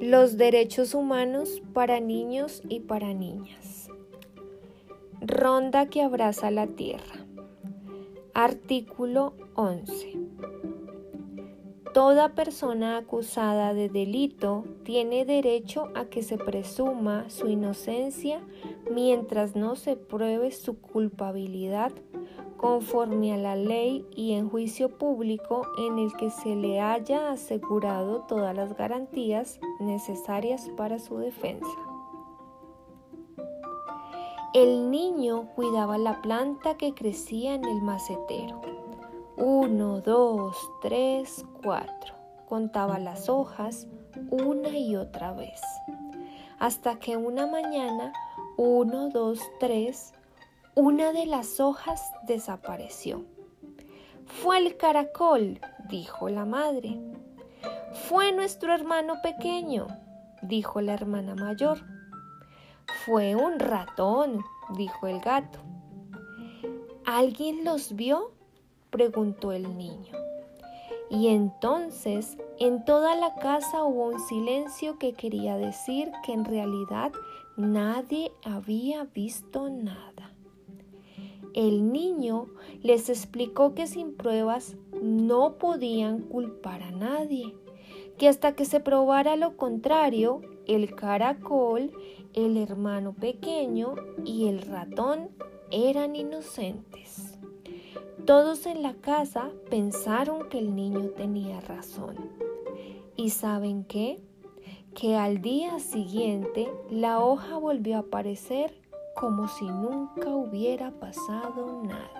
Los derechos humanos para niños y para niñas. Ronda que abraza la tierra. Artículo 11. Toda persona acusada de delito tiene derecho a que se presuma su inocencia mientras no se pruebe su culpabilidad conforme a la ley y en juicio público en el que se le haya asegurado todas las garantías necesarias para su defensa. El niño cuidaba la planta que crecía en el macetero uno, dos, tres, cuatro. Contaba las hojas una y otra vez. Hasta que una mañana, uno, dos, tres, una de las hojas desapareció. Fue el caracol, dijo la madre. Fue nuestro hermano pequeño, dijo la hermana mayor. Fue un ratón, dijo el gato. ¿Alguien los vio? preguntó el niño. Y entonces en toda la casa hubo un silencio que quería decir que en realidad nadie había visto nada. El niño les explicó que sin pruebas no podían culpar a nadie, que hasta que se probara lo contrario, el caracol, el hermano pequeño y el ratón eran inocentes. Todos en la casa pensaron que el niño tenía razón. ¿Y saben qué? Que al día siguiente la hoja volvió a aparecer como si nunca hubiera pasado nada.